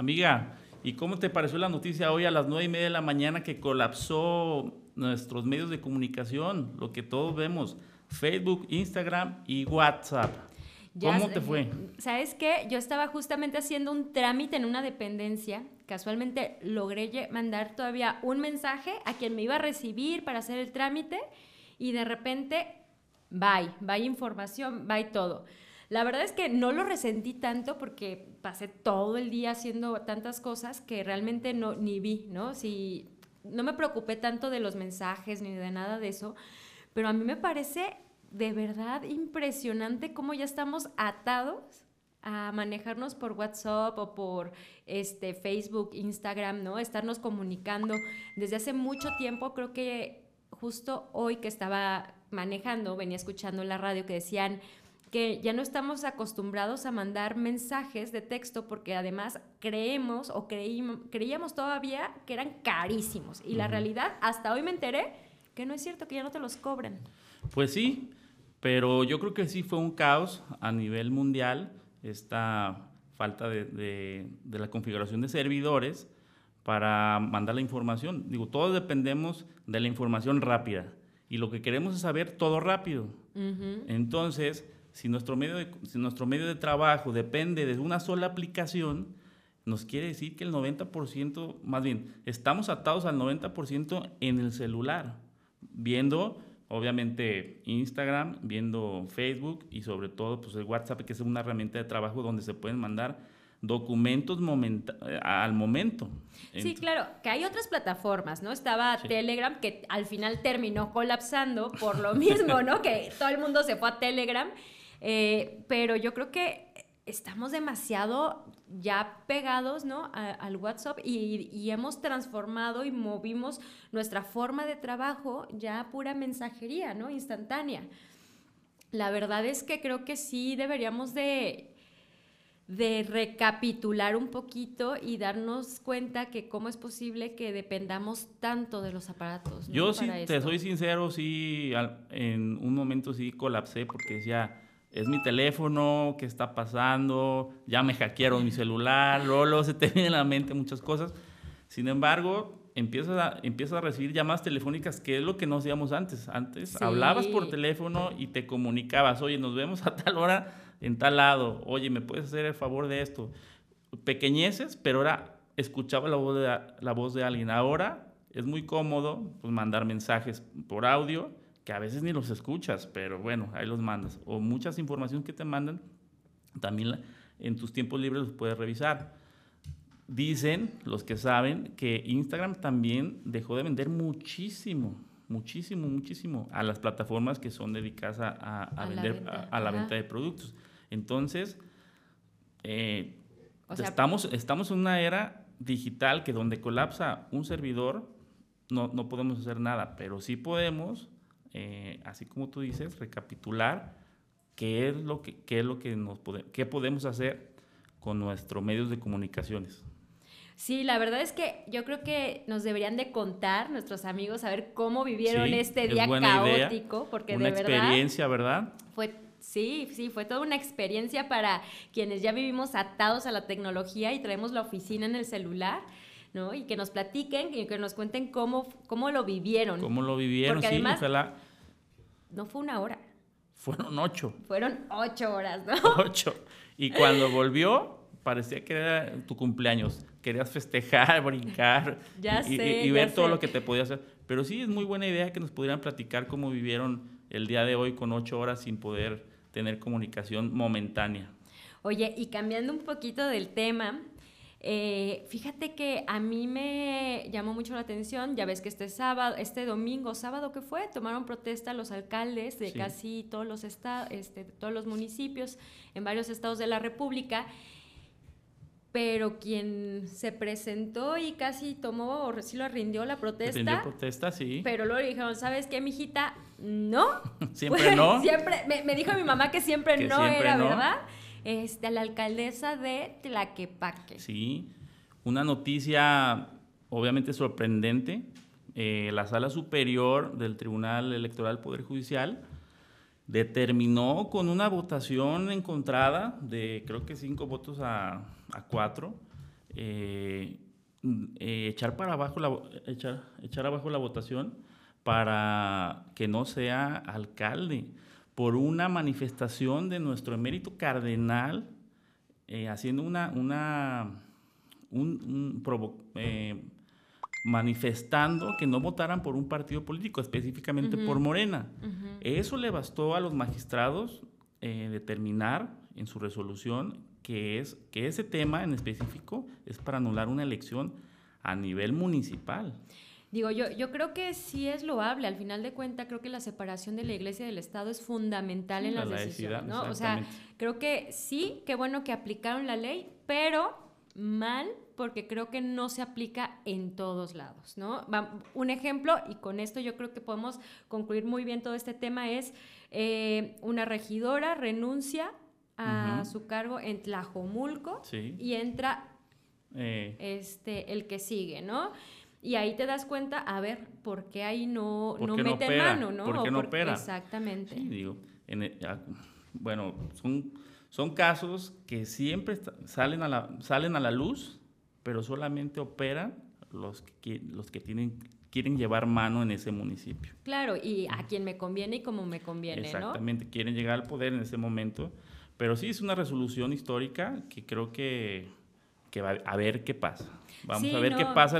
Amiga, ¿y cómo te pareció la noticia hoy a las nueve y media de la mañana que colapsó nuestros medios de comunicación? Lo que todos vemos, Facebook, Instagram y WhatsApp. ¿Cómo te fue? ¿Sabes qué? Yo estaba justamente haciendo un trámite en una dependencia. Casualmente logré mandar todavía un mensaje a quien me iba a recibir para hacer el trámite y de repente, bye, bye información, bye todo. La verdad es que no lo resentí tanto porque pasé todo el día haciendo tantas cosas que realmente no ni vi, ¿no? Si no me preocupé tanto de los mensajes ni de nada de eso, pero a mí me parece de verdad impresionante cómo ya estamos atados a manejarnos por WhatsApp o por este Facebook, Instagram, ¿no? Estarnos comunicando desde hace mucho tiempo, creo que justo hoy que estaba manejando, venía escuchando la radio que decían que ya no estamos acostumbrados a mandar mensajes de texto porque además creemos o creíamos todavía que eran carísimos. Y la realidad, hasta hoy me enteré que no es cierto, que ya no te los cobran. Pues sí, pero yo creo que sí fue un caos a nivel mundial esta falta de, de la configuración de servidores para mandar la información. Digo, todos dependemos de la información rápida y lo que queremos es saber todo rápido. Entonces, si nuestro, medio de, si nuestro medio de trabajo depende de una sola aplicación, nos quiere decir que el 90%, más bien, estamos atados al 90% en el celular, viendo obviamente Instagram, viendo Facebook y sobre todo pues el WhatsApp, que es una herramienta de trabajo donde se pueden mandar documentos al momento. Sí, claro, que hay otras plataformas, ¿no? Estaba Telegram, que al final terminó colapsando por lo mismo, ¿no? Que todo el mundo se fue a Telegram, eh, pero yo creo que estamos demasiado ya pegados, ¿no? al WhatsApp y, y, hemos transformado y movimos nuestra forma de trabajo ya a pura mensajería, ¿no? Instantánea. La verdad es que creo que sí deberíamos de de recapitular un poquito y darnos cuenta que cómo es posible que dependamos tanto de los aparatos. Yo sí, te soy sincero, sí, en un momento sí colapsé porque decía, es mi teléfono, ¿qué está pasando? Ya me hackearon mi celular, Lolo, se te vienen a la mente muchas cosas. Sin embargo, empiezas a, empiezas a recibir llamadas telefónicas, que es lo que no hacíamos antes. Antes hablabas por teléfono y te comunicabas, oye, nos vemos a tal hora en tal lado, oye, ¿me puedes hacer el favor de esto? Pequeñeces, pero ahora escuchaba la voz de, la voz de alguien. Ahora es muy cómodo pues, mandar mensajes por audio, que a veces ni los escuchas, pero bueno, ahí los mandas. O muchas informaciones que te mandan, también en tus tiempos libres los puedes revisar. Dicen los que saben que Instagram también dejó de vender muchísimo, muchísimo, muchísimo a las plataformas que son dedicadas a, vender, a, la venta de productos. Entonces, eh, estamos, estamos en una era digital que donde colapsa un servidor, no, no podemos hacer nada, pero sí podemos, eh, así como tú dices, recapitular qué es lo que, qué es lo que nos qué podemos hacer con nuestros medios de comunicaciones. Sí, la verdad es que yo creo que nos deberían de contar nuestros amigos a ver cómo vivieron este día caótico, porque una de verdad experiencia, ¿verdad? Fue Sí, sí, fue toda una experiencia para quienes ya vivimos atados a la tecnología y traemos la oficina en el celular. ¿No? Y que nos platiquen y que nos cuenten cómo, cómo lo vivieron. Cómo lo vivieron, Porque sí, además, No fue una hora. Fueron ocho. Fueron ocho horas, ¿no? Ocho. Y cuando volvió, parecía que era tu cumpleaños. Querías festejar, brincar ya y, sé, y, ver todo lo que te podía hacer. Pero sí, es muy buena idea que nos pudieran platicar cómo vivieron el día de hoy con ocho horas sin poder tener comunicación momentánea. Oye, y cambiando un poquito del tema, eh, fíjate que a mí me llamó mucho la atención, ya ves que este sábado, este domingo, sábado que fue, tomaron protesta los alcaldes de casi todos los estados, este, todos los municipios en varios estados de la República pero quien se presentó y casi tomó, o sí lo rindió la protesta. Rindió protesta, sí. Pero luego le dijeron, ¿sabes qué, mijita? No. siempre no. Siempre, me, dijo mi mamá que siempre no era, ¿verdad? Este, la alcaldesa de Tlaquepaque. Sí, una noticia obviamente sorprendente. Eh, la sala superior del Tribunal Electoral Poder Judicial determinó con una votación encontrada de creo que cinco votos a, cuatro eh, eh, echar para abajo la, echar, echar abajo la votación para que no sea alcalde por una manifestación de nuestro emérito cardenal eh, haciendo una, una un, manifestando que no votaran por un partido político, específicamente por Morena. Eso le bastó a los magistrados determinar en su resolución que, es, que ese tema en específico es para anular una elección a nivel municipal. Digo, yo, yo creo que sí es loable. Al final de cuentas, creo que la separación de la iglesia y del Estado es fundamental en las decisiones. ¿no? O sea, creo que sí, qué bueno que aplicaron la ley, pero mal porque creo que no se aplica en todos lados, ¿no? Un ejemplo, y con esto yo creo que podemos concluir muy bien todo este tema, es eh, una regidora renuncia a su cargo en Tlajomulco y entra eh. este, el que sigue, ¿no? Y ahí te das cuenta, a ver, ¿por qué ahí no, no mete mano, no? ¿Por qué no opera? Exactamente. Sí, digo, bueno, son, son casos que siempre salen, a la, salen a la luz, pero solamente operan los que, los que tienen quieren llevar mano en ese municipio. Claro, y a quien me conviene y como me conviene, Exactamente, quieren llegar al poder en ese momento pero sí es una resolución histórica que creo que, que va a ver qué pasa. Vamos a ver qué pasa.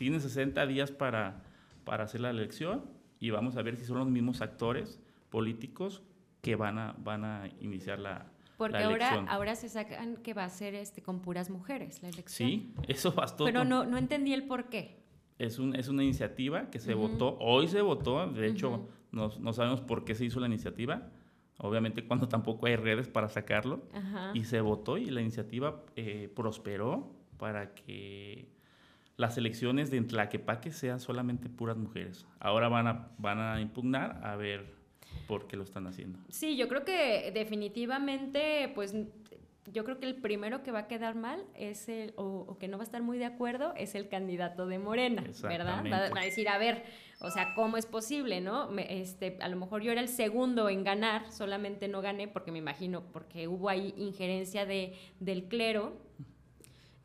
Tiene 60 días para, para hacer la elección y vamos a ver si son los mismos actores políticos que van a, van a iniciar la, Porque ahora, ahora se sacan que va a ser este, con puras mujeres la elección. Sí, eso bastó. Pero no, no entendí el por qué. Es, un, es una iniciativa que se votó, hoy se votó, de hecho no, no, sabemos por qué se hizo la iniciativa, obviamente cuando tampoco hay redes para sacarlo, y se votó y la iniciativa eh, prosperó para que las elecciones de Tlaquepaque sean solamente puras mujeres. Ahora van a, van a impugnar a ver por qué lo están haciendo. Sí, yo creo que definitivamente, pues yo creo que el primero que va a quedar mal es el, o, que no va a estar muy de acuerdo, es el candidato de Morena, ¿verdad? Va, a decir, a ver, o sea, ¿cómo es posible, no? este, a lo mejor yo era el segundo en ganar, solamente no gané porque me imagino, porque hubo ahí injerencia de, del clero.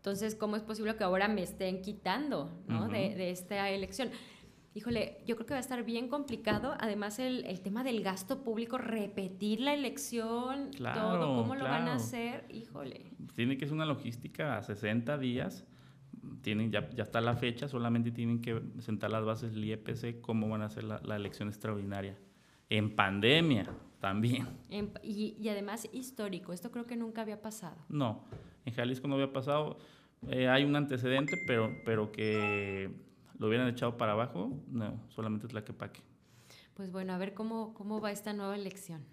Entonces, ¿cómo es posible que ahora me estén quitando, ¿no? de, de esta elección? híjole, yo creo que va a estar bien complicado. Además, el, el tema del gasto público, repetir la elección, todo, cómo lo van a hacer, híjole. Tiene que ser una logística a 60 días. Tienen, ya, ya está la fecha, solamente tienen que sentar las bases del IEPC, cómo van a hacer la, la elección extraordinaria. En pandemia también. y, y, además histórico, esto creo que nunca había pasado. No, en Jalisco no había pasado. Eh, hay un antecedente, pero, pero que lo hubieran echado para abajo, no, solamente Tlaquepaque. Pues bueno, a ver cómo, cómo va esta nueva elección.